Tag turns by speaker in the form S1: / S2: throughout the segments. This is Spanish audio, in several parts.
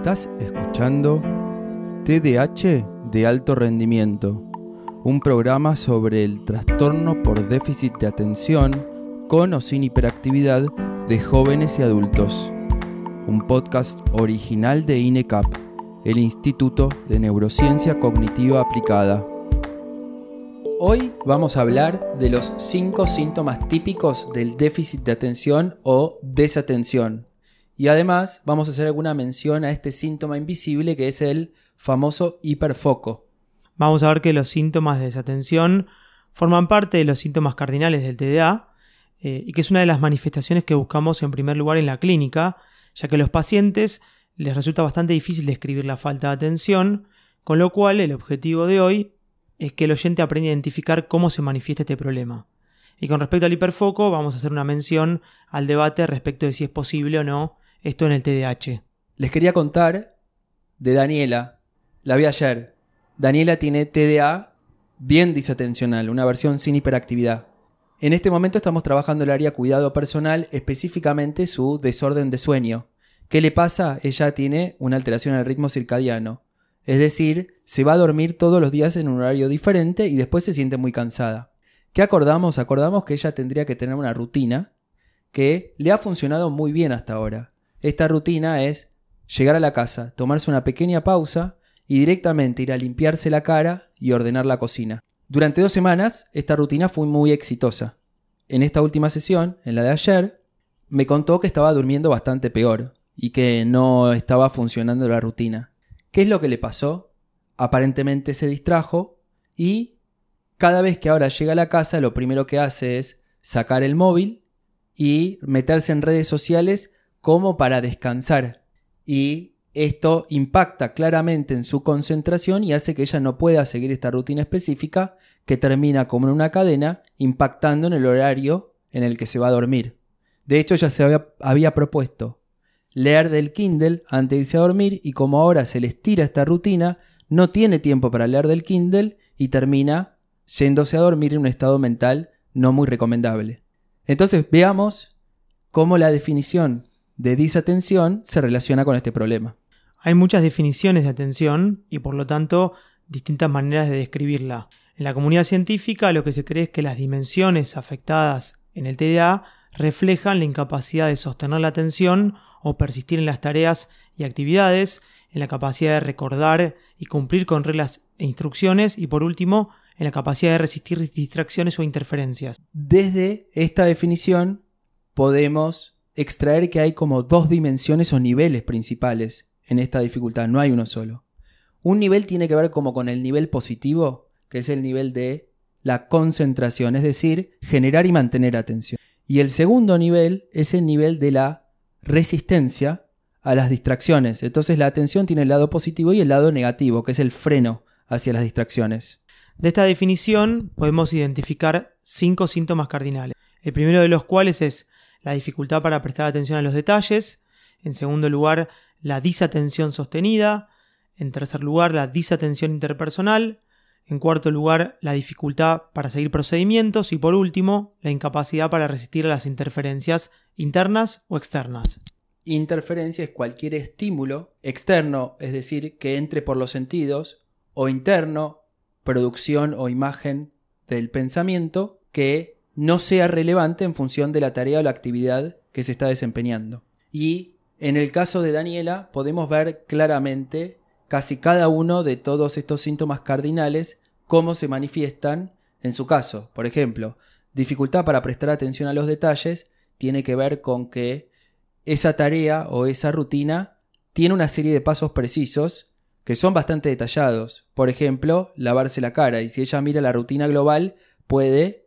S1: Estás escuchando TDAH de alto rendimiento, un programa sobre el trastorno por déficit de atención con o sin hiperactividad de jóvenes y adultos. Un podcast original de INECAP, el Instituto de Neurociencia Cognitiva Aplicada. Hoy vamos a hablar de los cinco síntomas típicos del déficit de atención o desatención. Y además vamos a hacer alguna mención a este síntoma invisible que es el famoso hiperfoco.
S2: Vamos a ver que los síntomas de desatención forman parte de los síntomas cardinales del TDA eh, y que es una de las manifestaciones que buscamos en primer lugar en la clínica, ya que a los pacientes les resulta bastante difícil describir la falta de atención, con lo cual el objetivo de hoy es que el oyente aprenda a identificar cómo se manifiesta este problema. Y con respecto al hiperfoco, vamos a hacer una mención al debate respecto de si es posible o no esto en el TDAH.
S1: Les quería contar de Daniela. La vi ayer. Daniela tiene TDA bien disatencional, una versión sin hiperactividad. En este momento estamos trabajando el área cuidado personal, específicamente su desorden de sueño. ¿Qué le pasa? Ella tiene una alteración el ritmo circadiano. Es decir, se va a dormir todos los días en un horario diferente y después se siente muy cansada. ¿Qué acordamos? Acordamos que ella tendría que tener una rutina que le ha funcionado muy bien hasta ahora. Esta rutina es llegar a la casa, tomarse una pequeña pausa y directamente ir a limpiarse la cara y ordenar la cocina. Durante dos semanas esta rutina fue muy exitosa. En esta última sesión, en la de ayer, me contó que estaba durmiendo bastante peor y que no estaba funcionando la rutina. ¿Qué es lo que le pasó? Aparentemente se distrajo y cada vez que ahora llega a la casa lo primero que hace es sacar el móvil y meterse en redes sociales como para descansar. Y esto impacta claramente en su concentración y hace que ella no pueda seguir esta rutina específica que termina como en una cadena impactando en el horario en el que se va a dormir. De hecho, ella se había, había propuesto leer del Kindle antes de irse a dormir y como ahora se le estira esta rutina, no tiene tiempo para leer del Kindle y termina yéndose a dormir en un estado mental no muy recomendable. Entonces veamos cómo la definición de disatención se relaciona con este problema.
S2: Hay muchas definiciones de atención y por lo tanto distintas maneras de describirla. En la comunidad científica lo que se cree es que las dimensiones afectadas en el TDA reflejan la incapacidad de sostener la atención o persistir en las tareas y actividades, en la capacidad de recordar y cumplir con reglas e instrucciones y por último, en la capacidad de resistir distracciones o interferencias.
S1: Desde esta definición podemos extraer que hay como dos dimensiones o niveles principales en esta dificultad, no hay uno solo. Un nivel tiene que ver como con el nivel positivo, que es el nivel de la concentración, es decir, generar y mantener atención. Y el segundo nivel es el nivel de la resistencia a las distracciones. Entonces la atención tiene el lado positivo y el lado negativo, que es el freno hacia las distracciones.
S2: De esta definición podemos identificar cinco síntomas cardinales. El primero de los cuales es la dificultad para prestar atención a los detalles. En segundo lugar, la disatención sostenida. En tercer lugar, la disatención interpersonal. En cuarto lugar, la dificultad para seguir procedimientos y por último, la incapacidad para resistir a las interferencias internas o externas.
S1: Interferencia es cualquier estímulo externo, es decir, que entre por los sentidos, o interno, producción o imagen del pensamiento, que no sea relevante en función de la tarea o la actividad que se está desempeñando. Y en el caso de Daniela podemos ver claramente casi cada uno de todos estos síntomas cardinales cómo se manifiestan en su caso. Por ejemplo, dificultad para prestar atención a los detalles tiene que ver con que esa tarea o esa rutina tiene una serie de pasos precisos que son bastante detallados. Por ejemplo, lavarse la cara y si ella mira la rutina global puede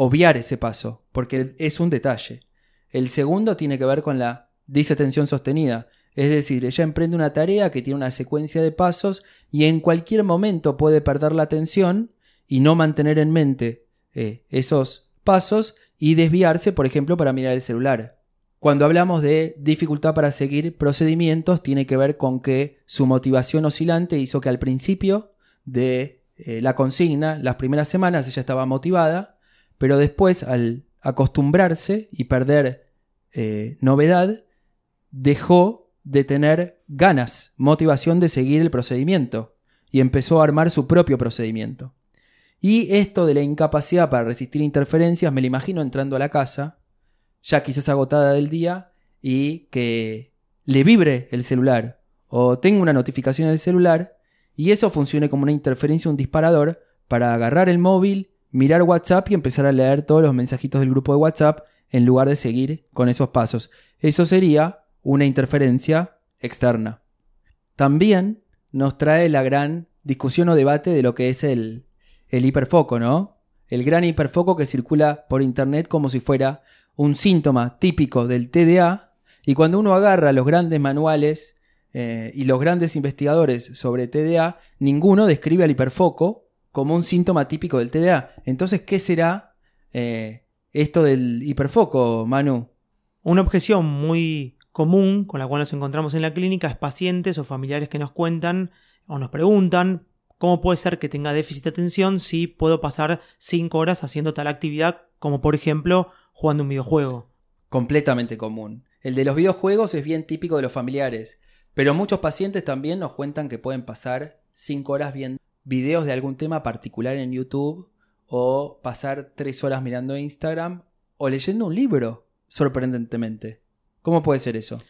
S1: obviar ese paso porque es un detalle. El segundo tiene que ver con la disatención sostenida. Es decir, ella emprende una tarea que tiene una secuencia de pasos y en cualquier momento puede perder la atención y no mantener en mente eh, esos pasos y desviarse, por ejemplo, para mirar el celular. Cuando hablamos de dificultad para seguir procedimientos, tiene que ver con que su motivación oscilante hizo que al principio de eh, la consigna, las primeras semanas, ella estaba motivada, pero después al acostumbrarse y perder eh, novedad, dejó de tener ganas, motivación de seguir el procedimiento y empezó a armar su propio procedimiento. Y esto de la incapacidad para resistir interferencias me lo imagino entrando a la casa, ya quizás agotada del día, y que le vibre el celular o tenga una notificación en el celular y eso funcione como una interferencia, un disparador para agarrar el móvil, mirar WhatsApp y empezar a leer todos los mensajitos del grupo de WhatsApp en lugar de seguir con esos pasos. Eso sería una interferencia externa. También nos trae la gran discusión o debate de lo que es el, el hiperfoco, ¿no? El gran hiperfoco que circula por Internet como si fuera un síntoma típico del TDA y cuando uno agarra los grandes manuales eh, y los grandes investigadores sobre TDA, ninguno describe al hiperfoco como un síntoma típico del TDA. Entonces, ¿qué será eh, esto del hiperfoco, Manu?
S2: Una objeción muy común con la cual nos encontramos en la clínica es pacientes o familiares que nos cuentan o nos preguntan cómo puede ser que tenga déficit de atención si puedo pasar 5 horas haciendo tal actividad como por ejemplo jugando un videojuego.
S1: Completamente común. El de los videojuegos es bien típico de los familiares, pero muchos pacientes también nos cuentan que pueden pasar 5 horas viendo videos de algún tema particular en YouTube o pasar 3 horas mirando Instagram o leyendo un libro, sorprendentemente. ¿Cómo puede ser eso?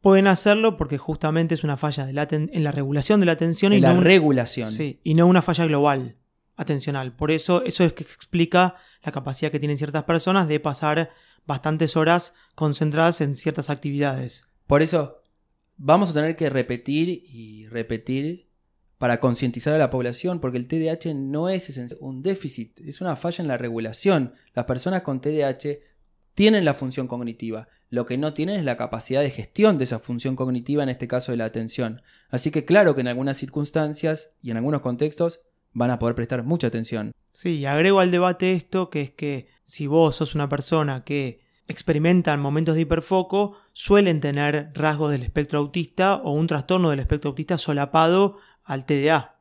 S2: Pueden hacerlo porque justamente es una falla de en la regulación de la atención.
S1: En
S2: y
S1: la
S2: no
S1: regulación.
S2: Sí, y no una falla global atencional. Por eso, eso es que explica la capacidad que tienen ciertas personas de pasar bastantes horas concentradas en ciertas actividades.
S1: Por eso, vamos a tener que repetir y repetir para concientizar a la población, porque el TDAH no es un déficit, es una falla en la regulación. Las personas con TDAH tienen la función cognitiva, lo que no tienen es la capacidad de gestión de esa función cognitiva, en este caso de la atención. Así que claro que en algunas circunstancias y en algunos contextos van a poder prestar mucha atención.
S2: Sí, agrego al debate esto, que es que si vos sos una persona que experimenta momentos de hiperfoco, suelen tener rasgos del espectro autista o un trastorno del espectro autista solapado al TDA.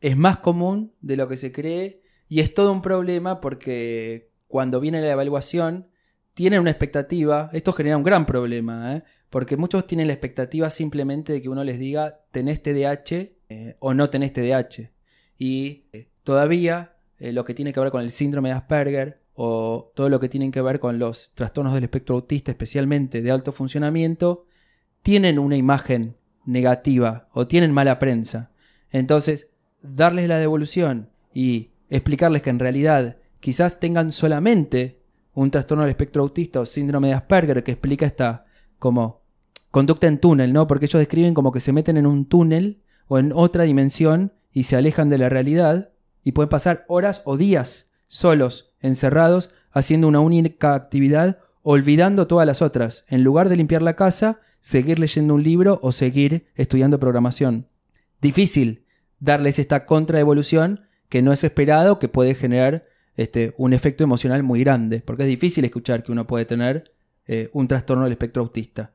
S1: Es más común de lo que se cree y es todo un problema porque cuando viene la evaluación tienen una expectativa, esto genera un gran problema, ¿eh? porque muchos tienen la expectativa simplemente de que uno les diga tenés TDAH eh, o no tenés TDAH. Y eh, todavía lo que tiene que ver con el síndrome de Asperger o todo lo que tiene que ver con los trastornos del espectro autista, especialmente de alto funcionamiento, tienen una imagen negativa o tienen mala prensa. Entonces, darles la devolución y explicarles que en realidad quizás tengan solamente un trastorno del espectro autista o síndrome de Asperger que explica esta como conducta en túnel, ¿no? Porque ellos describen como que se meten en un túnel o en otra dimensión y se alejan de la realidad y pueden pasar horas o días solos, encerrados, haciendo una única actividad, olvidando todas las otras. En lugar de limpiar la casa, seguir leyendo un libro o seguir estudiando programación. Difícil darles esta contraevolución que no es esperado, que puede generar este, un efecto emocional muy grande, porque es difícil escuchar que uno puede tener eh, un trastorno del espectro autista.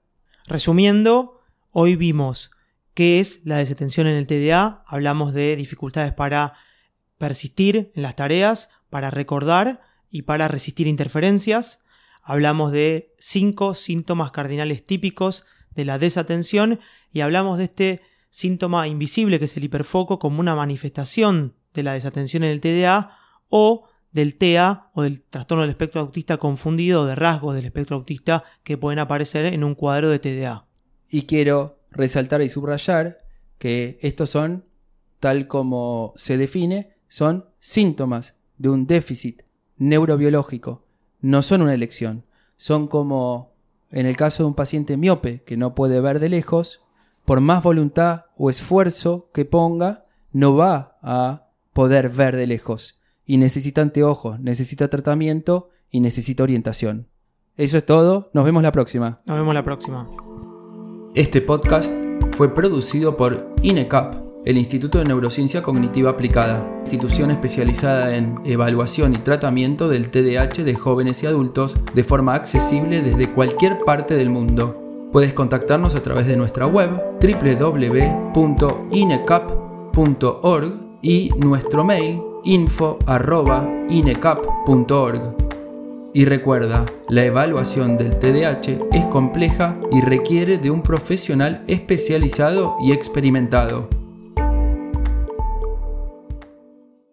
S2: Resumiendo, hoy vimos qué es la desatención en el TDA, hablamos de dificultades para persistir en las tareas, para recordar y para resistir interferencias, hablamos de cinco síntomas cardinales típicos de la desatención y hablamos de este síntoma invisible que es el hiperfoco como una manifestación de la desatención en el TDA o del TEA o del trastorno del espectro autista confundido o de rasgos del espectro autista que pueden aparecer en un cuadro de TDA.
S1: Y quiero resaltar y subrayar que estos son, tal como se define, son síntomas de un déficit neurobiológico. No son una elección. Son como en el caso de un paciente miope que no puede ver de lejos, por más voluntad o esfuerzo que ponga, no va a poder ver de lejos y necesita anteojos, necesita tratamiento y necesita orientación. Eso es todo, nos vemos la próxima.
S2: Nos vemos la próxima.
S1: Este podcast fue producido por INECAP, el Instituto de Neurociencia Cognitiva Aplicada, institución especializada en evaluación y tratamiento del TDAH de jóvenes y adultos de forma accesible desde cualquier parte del mundo. Puedes contactarnos a través de nuestra web www.inecap.org y nuestro mail info.inecap.org. Y recuerda, la evaluación del TDAH es compleja y requiere de un profesional especializado y experimentado.